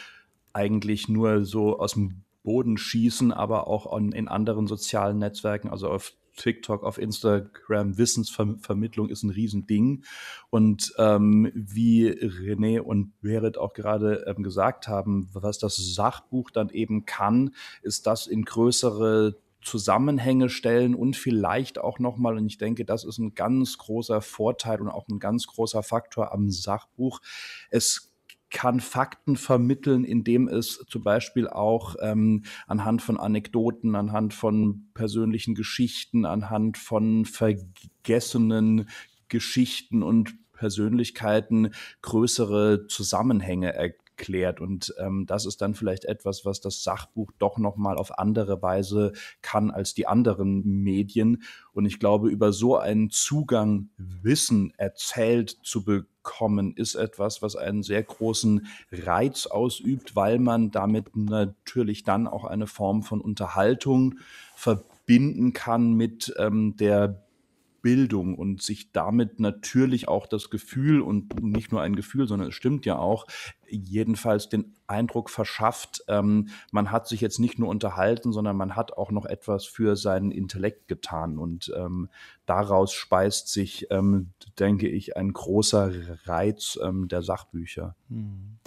eigentlich nur so aus dem Boden schießen, aber auch on, in anderen sozialen Netzwerken, also auf TikTok, auf Instagram, Wissensvermittlung ist ein Riesending. Und ähm, wie René und Berit auch gerade ähm, gesagt haben, was das Sachbuch dann eben kann, ist das in größere Zusammenhänge stellen und vielleicht auch nochmal, und ich denke, das ist ein ganz großer Vorteil und auch ein ganz großer Faktor am Sachbuch. Es kann Fakten vermitteln, indem es zum Beispiel auch ähm, anhand von Anekdoten, anhand von persönlichen Geschichten, anhand von vergessenen Geschichten und Persönlichkeiten größere Zusammenhänge erklärt. Und ähm, das ist dann vielleicht etwas, was das Sachbuch doch nochmal auf andere Weise kann als die anderen Medien. Und ich glaube, über so einen Zugang Wissen erzählt zu bekommen, kommen, ist etwas, was einen sehr großen Reiz ausübt, weil man damit natürlich dann auch eine Form von Unterhaltung verbinden kann mit ähm, der Bildung und sich damit natürlich auch das Gefühl und nicht nur ein Gefühl, sondern es stimmt ja auch, jedenfalls den Eindruck verschafft, ähm, man hat sich jetzt nicht nur unterhalten, sondern man hat auch noch etwas für seinen Intellekt getan und ähm, daraus speist sich, ähm, denke ich, ein großer Reiz ähm, der Sachbücher. Hm.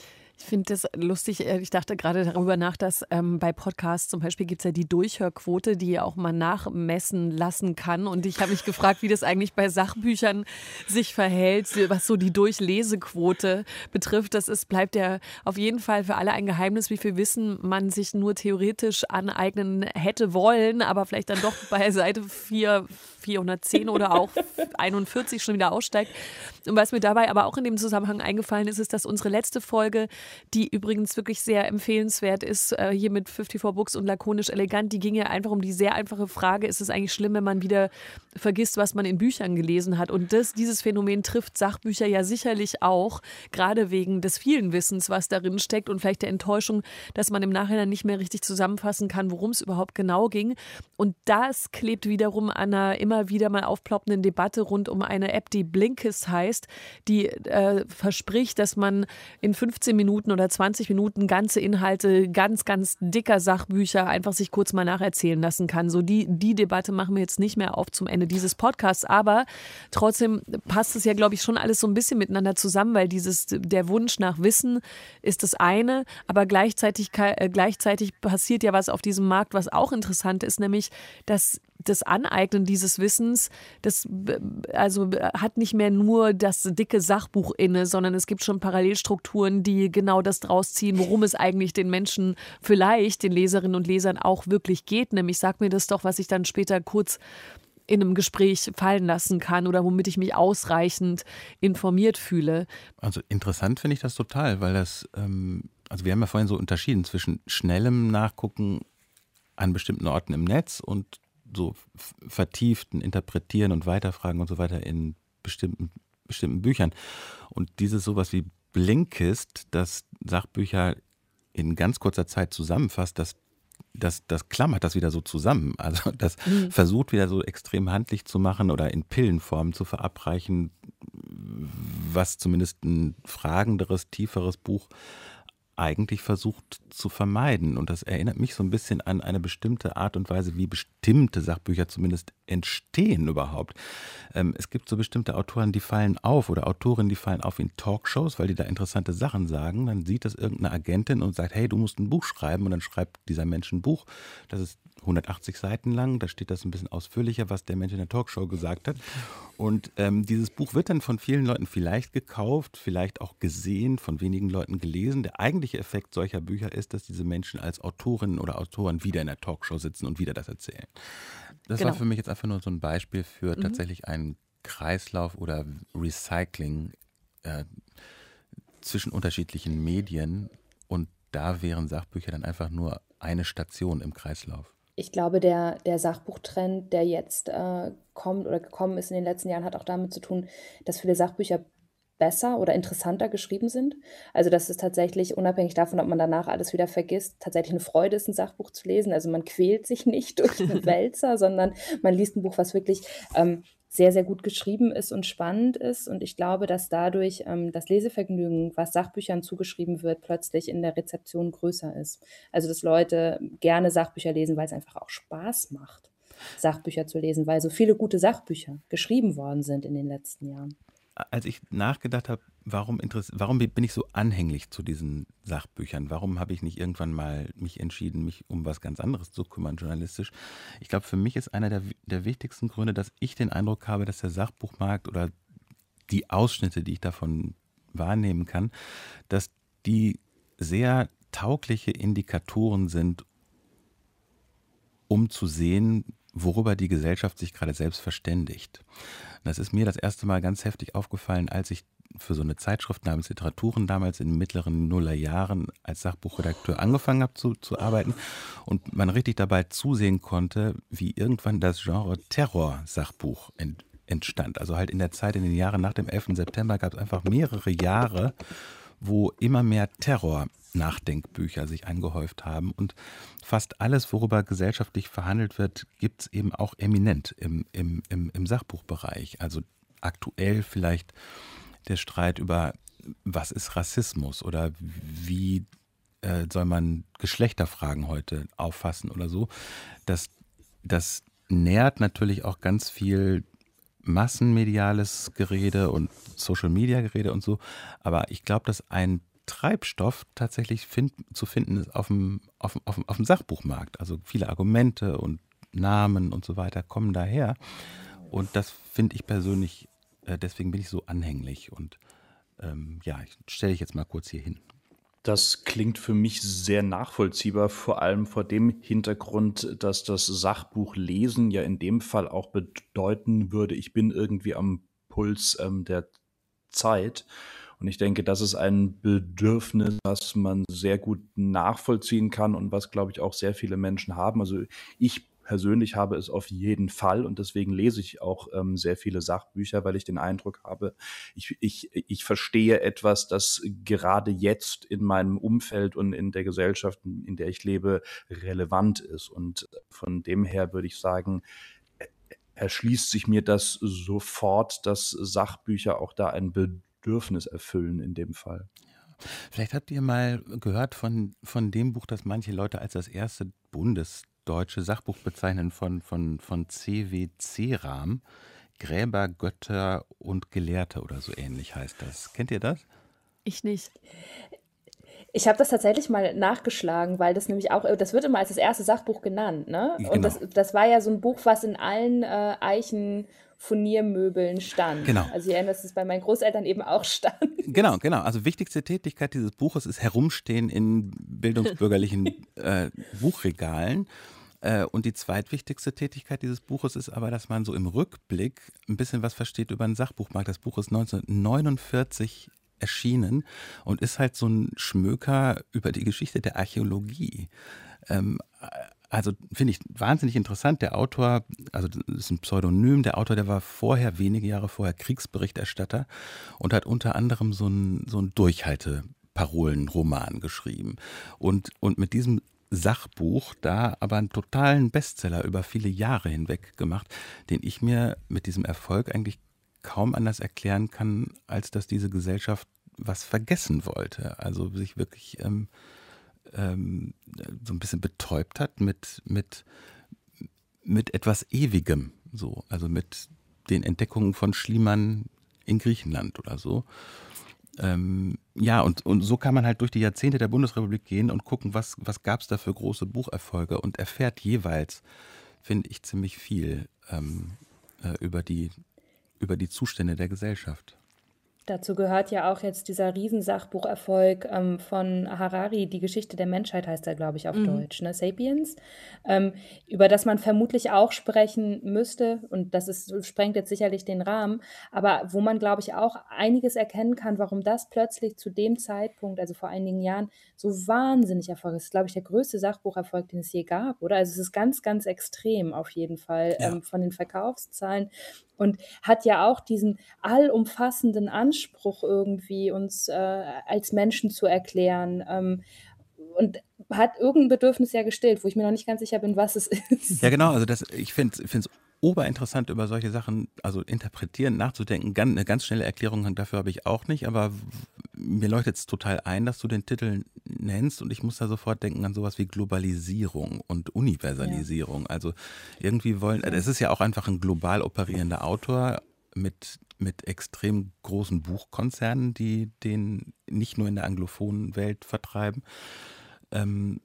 Ich finde das lustig. Äh, ich dachte gerade darüber nach, dass ähm, bei Podcasts zum Beispiel gibt es ja die Durchhörquote, die auch mal nachmessen lassen kann. Und ich habe mich gefragt, wie das eigentlich bei Sachbüchern sich verhält, was so die Durchlesequote betrifft. Das ist, bleibt ja auf jeden Fall für alle ein Geheimnis, wie viel Wissen man sich nur theoretisch aneignen hätte wollen, aber vielleicht dann doch bei Seite 4, 410 oder auch 41 schon wieder aussteigt. Und was mir dabei aber auch in dem Zusammenhang eingefallen ist, ist, dass unsere letzte Folge die übrigens wirklich sehr empfehlenswert ist, äh, hier mit 54 Books und lakonisch elegant. Die ging ja einfach um die sehr einfache Frage, ist es eigentlich schlimm, wenn man wieder vergisst, was man in Büchern gelesen hat? Und das, dieses Phänomen trifft Sachbücher ja sicherlich auch, gerade wegen des vielen Wissens, was darin steckt und vielleicht der Enttäuschung, dass man im Nachhinein nicht mehr richtig zusammenfassen kann, worum es überhaupt genau ging. Und das klebt wiederum an einer immer wieder mal aufploppenden Debatte rund um eine App, die Blinkist heißt, die äh, verspricht, dass man in 15 Minuten Minuten oder 20 Minuten ganze Inhalte ganz, ganz dicker Sachbücher einfach sich kurz mal nacherzählen lassen kann. So die, die Debatte machen wir jetzt nicht mehr auf zum Ende dieses Podcasts, aber trotzdem passt es ja, glaube ich, schon alles so ein bisschen miteinander zusammen, weil dieses, der Wunsch nach Wissen ist das eine, aber gleichzeitig, äh, gleichzeitig passiert ja was auf diesem Markt, was auch interessant ist, nämlich, dass das Aneignen dieses Wissens, das also hat nicht mehr nur das dicke Sachbuch inne, sondern es gibt schon Parallelstrukturen, die genau das draus ziehen, worum es eigentlich den Menschen vielleicht, den Leserinnen und Lesern auch wirklich geht. Nämlich sag mir das doch, was ich dann später kurz in einem Gespräch fallen lassen kann oder womit ich mich ausreichend informiert fühle. Also interessant finde ich das total, weil das, ähm, also wir haben ja vorhin so unterschieden zwischen schnellem Nachgucken an bestimmten Orten im Netz und so vertieften Interpretieren und Weiterfragen und so weiter in bestimmten, bestimmten Büchern. Und dieses sowas wie Blinkist, das Sachbücher in ganz kurzer Zeit zusammenfasst, das, das, das klammert das wieder so zusammen. Also das mhm. versucht wieder so extrem handlich zu machen oder in Pillenform zu verabreichen, was zumindest ein fragenderes, tieferes Buch eigentlich versucht zu vermeiden. Und das erinnert mich so ein bisschen an eine bestimmte Art und Weise, wie bestimmte Sachbücher zumindest entstehen überhaupt. Ähm, es gibt so bestimmte Autoren, die fallen auf oder Autorinnen, die fallen auf in Talkshows, weil die da interessante Sachen sagen. Dann sieht das irgendeine Agentin und sagt, hey, du musst ein Buch schreiben. Und dann schreibt dieser Mensch ein Buch. Das ist 180 Seiten lang. Da steht das ein bisschen ausführlicher, was der Mensch in der Talkshow gesagt hat. Und ähm, dieses Buch wird dann von vielen Leuten vielleicht gekauft, vielleicht auch gesehen, von wenigen Leuten gelesen. Der eigentliche Effekt solcher Bücher ist, dass diese Menschen als Autorinnen oder Autoren wieder in der Talkshow sitzen und wieder das erzählen. Das genau. war für mich jetzt einfach nur so ein Beispiel für mhm. tatsächlich einen Kreislauf oder Recycling äh, zwischen unterschiedlichen Medien. Und da wären Sachbücher dann einfach nur eine Station im Kreislauf ich glaube, der, der Sachbuchtrend, der jetzt äh, kommt oder gekommen ist in den letzten Jahren, hat auch damit zu tun, dass viele Sachbücher besser oder interessanter geschrieben sind. Also dass es tatsächlich, unabhängig davon, ob man danach alles wieder vergisst, tatsächlich eine Freude ist, ein Sachbuch zu lesen. Also man quält sich nicht durch einen Wälzer, sondern man liest ein Buch, was wirklich ähm, sehr, sehr gut geschrieben ist und spannend ist. Und ich glaube, dass dadurch ähm, das Lesevergnügen, was Sachbüchern zugeschrieben wird, plötzlich in der Rezeption größer ist. Also dass Leute gerne Sachbücher lesen, weil es einfach auch Spaß macht, Sachbücher zu lesen, weil so viele gute Sachbücher geschrieben worden sind in den letzten Jahren als ich nachgedacht habe, warum, warum bin ich so anhänglich zu diesen Sachbüchern? Warum habe ich nicht irgendwann mal mich entschieden, mich um was ganz anderes zu kümmern, journalistisch? Ich glaube, für mich ist einer der, der wichtigsten Gründe, dass ich den Eindruck habe, dass der Sachbuchmarkt oder die Ausschnitte, die ich davon wahrnehmen kann, dass die sehr taugliche Indikatoren sind, um zu sehen, worüber die Gesellschaft sich gerade selbst verständigt. Das ist mir das erste Mal ganz heftig aufgefallen, als ich für so eine Zeitschrift namens Literaturen damals in den mittleren Nullerjahren als Sachbuchredakteur angefangen habe zu, zu arbeiten und man richtig dabei zusehen konnte, wie irgendwann das Genre Terror-Sachbuch ent, entstand. Also halt in der Zeit, in den Jahren nach dem 11. September gab es einfach mehrere Jahre, wo immer mehr Terror-Nachdenkbücher sich angehäuft haben. Und fast alles, worüber gesellschaftlich verhandelt wird, gibt es eben auch eminent im, im, im, im Sachbuchbereich. Also aktuell vielleicht der Streit über, was ist Rassismus oder wie äh, soll man Geschlechterfragen heute auffassen oder so. Das, das nährt natürlich auch ganz viel massenmediales Gerede und Social-Media-Gerede und so. Aber ich glaube, dass ein Treibstoff tatsächlich find, zu finden ist auf dem, auf, auf, auf dem Sachbuchmarkt. Also viele Argumente und Namen und so weiter kommen daher. Und das finde ich persönlich, äh, deswegen bin ich so anhänglich. Und ähm, ja, ich stelle ich jetzt mal kurz hier hin. Das klingt für mich sehr nachvollziehbar, vor allem vor dem Hintergrund, dass das Sachbuchlesen ja in dem Fall auch bedeuten würde, ich bin irgendwie am Puls ähm, der Zeit. Und ich denke, das ist ein Bedürfnis, was man sehr gut nachvollziehen kann und was, glaube ich, auch sehr viele Menschen haben. Also ich persönlich habe es auf jeden Fall und deswegen lese ich auch ähm, sehr viele Sachbücher, weil ich den Eindruck habe, ich, ich, ich verstehe etwas, das gerade jetzt in meinem Umfeld und in der Gesellschaft, in der ich lebe, relevant ist. Und von dem her würde ich sagen, erschließt sich mir das sofort, dass Sachbücher auch da ein Bedürfnis erfüllen in dem Fall. Vielleicht habt ihr mal gehört von, von dem Buch, das manche Leute als das erste Bundes deutsche Sachbuch bezeichnen von, von, von C.W. Rahm. Gräber, Götter und Gelehrte oder so ähnlich heißt das. Kennt ihr das? Ich nicht. Ich habe das tatsächlich mal nachgeschlagen, weil das nämlich auch, das wird immer als das erste Sachbuch genannt, ne? Genau. Und das, das war ja so ein Buch, was in allen äh, Eichen Furniermöbeln stand. Genau. Also ich erinnere, dass es bei meinen Großeltern eben auch stand. Genau, genau. Also wichtigste Tätigkeit dieses Buches ist Herumstehen in bildungsbürgerlichen äh, Buchregalen. Äh, und die zweitwichtigste Tätigkeit dieses Buches ist aber, dass man so im Rückblick ein bisschen was versteht über den Sachbuchmarkt. Das Buch ist 1949 erschienen und ist halt so ein Schmöker über die Geschichte der Archäologie. Ähm, also finde ich wahnsinnig interessant. Der Autor, also das ist ein Pseudonym, der Autor, der war vorher, wenige Jahre vorher, Kriegsberichterstatter und hat unter anderem so ein, so ein Durchhalteparolenroman geschrieben. Und, und mit diesem Sachbuch da aber einen totalen Bestseller über viele Jahre hinweg gemacht, den ich mir mit diesem Erfolg eigentlich kaum anders erklären kann, als dass diese Gesellschaft was vergessen wollte. Also sich wirklich ähm, ähm, so ein bisschen betäubt hat mit, mit, mit etwas Ewigem. So, also mit den Entdeckungen von Schliemann in Griechenland oder so. Ähm, ja, und, und so kann man halt durch die Jahrzehnte der Bundesrepublik gehen und gucken, was, was gab es da für große Bucherfolge und erfährt jeweils, finde ich, ziemlich viel ähm, äh, über, die, über die Zustände der Gesellschaft. Dazu gehört ja auch jetzt dieser Riesensachbucherfolg ähm, von Harari, die Geschichte der Menschheit heißt er, glaube ich, auf mhm. Deutsch, ne? Sapiens, ähm, über das man vermutlich auch sprechen müsste, und das ist, sprengt jetzt sicherlich den Rahmen, aber wo man, glaube ich, auch einiges erkennen kann, warum das plötzlich zu dem Zeitpunkt, also vor einigen Jahren, so wahnsinnig erfolgreich ist. Das ist, glaube ich, der größte Sachbucherfolg, den es je gab, oder? Also es ist ganz, ganz extrem auf jeden Fall ja. ähm, von den Verkaufszahlen und hat ja auch diesen allumfassenden Anspruch irgendwie uns äh, als Menschen zu erklären ähm, und hat irgendein Bedürfnis ja gestillt, wo ich mir noch nicht ganz sicher bin, was es ist. Ja, genau. Also das, ich finde es oberinteressant, über solche Sachen, also interpretieren, nachzudenken. Ganz, eine ganz schnelle Erklärung dafür habe ich auch nicht, aber mir leuchtet es total ein, dass du den Titel nennst und ich muss da sofort denken an sowas wie Globalisierung und Universalisierung. Ja. Also irgendwie wollen, es ist ja auch einfach ein global operierender Autor mit, mit extrem großen Buchkonzernen, die den nicht nur in der anglophonen Welt vertreiben. Ähm,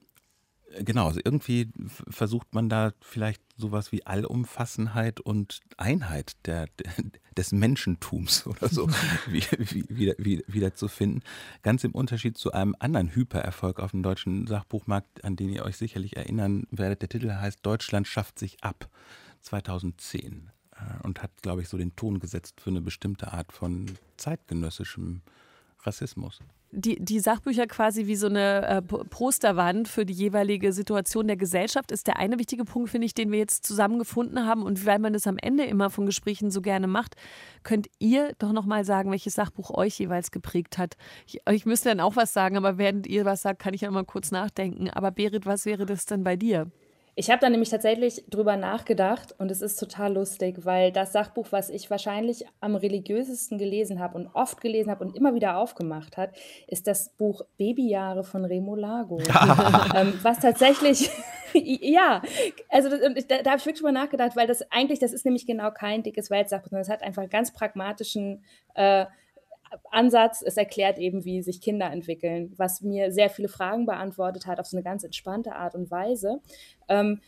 Genau, also irgendwie versucht man da vielleicht sowas wie Allumfassenheit und Einheit der, des Menschentums oder so wie, wie, wieder, wie, wieder zu finden. Ganz im Unterschied zu einem anderen Hypererfolg auf dem deutschen Sachbuchmarkt, an den ihr euch sicherlich erinnern werdet. Der Titel heißt Deutschland schafft sich ab 2010 äh, und hat, glaube ich, so den Ton gesetzt für eine bestimmte Art von zeitgenössischem Rassismus die, die Sachbücher quasi wie so eine äh, Posterwand für die jeweilige Situation der Gesellschaft ist der eine wichtige Punkt, finde ich, den wir jetzt zusammengefunden haben. Und weil man das am Ende immer von Gesprächen so gerne macht, könnt ihr doch nochmal sagen, welches Sachbuch euch jeweils geprägt hat. Ich, ich müsste dann auch was sagen, aber während ihr was sagt, kann ich ja mal kurz nachdenken. Aber Berit, was wäre das denn bei dir? Ich habe da nämlich tatsächlich drüber nachgedacht und es ist total lustig, weil das Sachbuch, was ich wahrscheinlich am religiösesten gelesen habe und oft gelesen habe und immer wieder aufgemacht hat, ist das Buch Babyjahre von Remo Lago. ähm, was tatsächlich, ja, also da, da habe ich wirklich drüber nachgedacht, weil das eigentlich, das ist nämlich genau kein dickes Weltsachbuch, sondern es hat einfach ganz pragmatischen äh, Ansatz. Es erklärt eben, wie sich Kinder entwickeln, was mir sehr viele Fragen beantwortet hat auf so eine ganz entspannte Art und Weise. Ähm,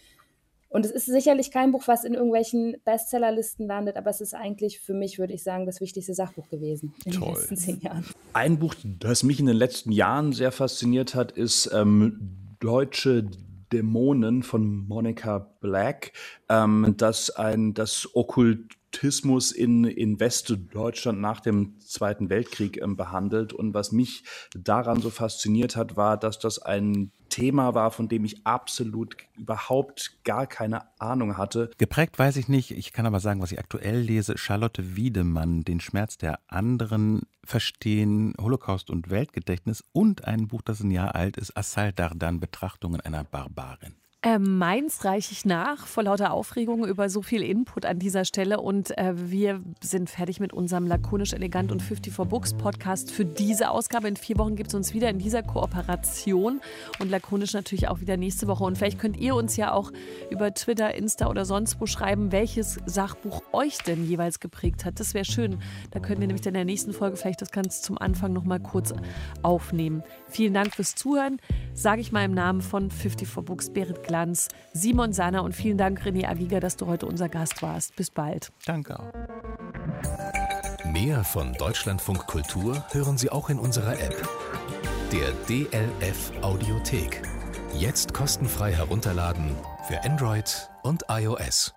und es ist sicherlich kein Buch, was in irgendwelchen Bestsellerlisten landet, aber es ist eigentlich für mich, würde ich sagen, das wichtigste Sachbuch gewesen in Toll. den letzten zehn Jahren. Ein Buch, das mich in den letzten Jahren sehr fasziniert hat, ist ähm, Deutsche Dämonen von Monica Black, ähm, das ein das Okkult Antisemitismus in, in Westdeutschland nach dem Zweiten Weltkrieg ähm, behandelt. Und was mich daran so fasziniert hat, war, dass das ein Thema war, von dem ich absolut überhaupt gar keine Ahnung hatte. Geprägt weiß ich nicht. Ich kann aber sagen, was ich aktuell lese. Charlotte Wiedemann, Den Schmerz der anderen verstehen, Holocaust und Weltgedächtnis und ein Buch, das ein Jahr alt ist, Assal Dardan, Betrachtungen einer Barbarin. Äh, meins reiche ich nach, vor lauter Aufregung über so viel Input an dieser Stelle. Und äh, wir sind fertig mit unserem lakonisch elegant und 54 Books Podcast für diese Ausgabe. In vier Wochen gibt es uns wieder in dieser Kooperation und lakonisch natürlich auch wieder nächste Woche. Und vielleicht könnt ihr uns ja auch über Twitter, Insta oder sonst wo schreiben, welches Sachbuch euch denn jeweils geprägt hat. Das wäre schön. Da können wir nämlich in der nächsten Folge vielleicht das Ganze zum Anfang noch mal kurz aufnehmen. Vielen Dank fürs Zuhören, sage ich mal im Namen von 54 Books Berit Glanz, Simon Sanner und vielen Dank, René Agiga, dass du heute unser Gast warst. Bis bald. Danke auch. Mehr von Deutschlandfunk Kultur hören Sie auch in unserer App, der DLF Audiothek. Jetzt kostenfrei herunterladen für Android und iOS.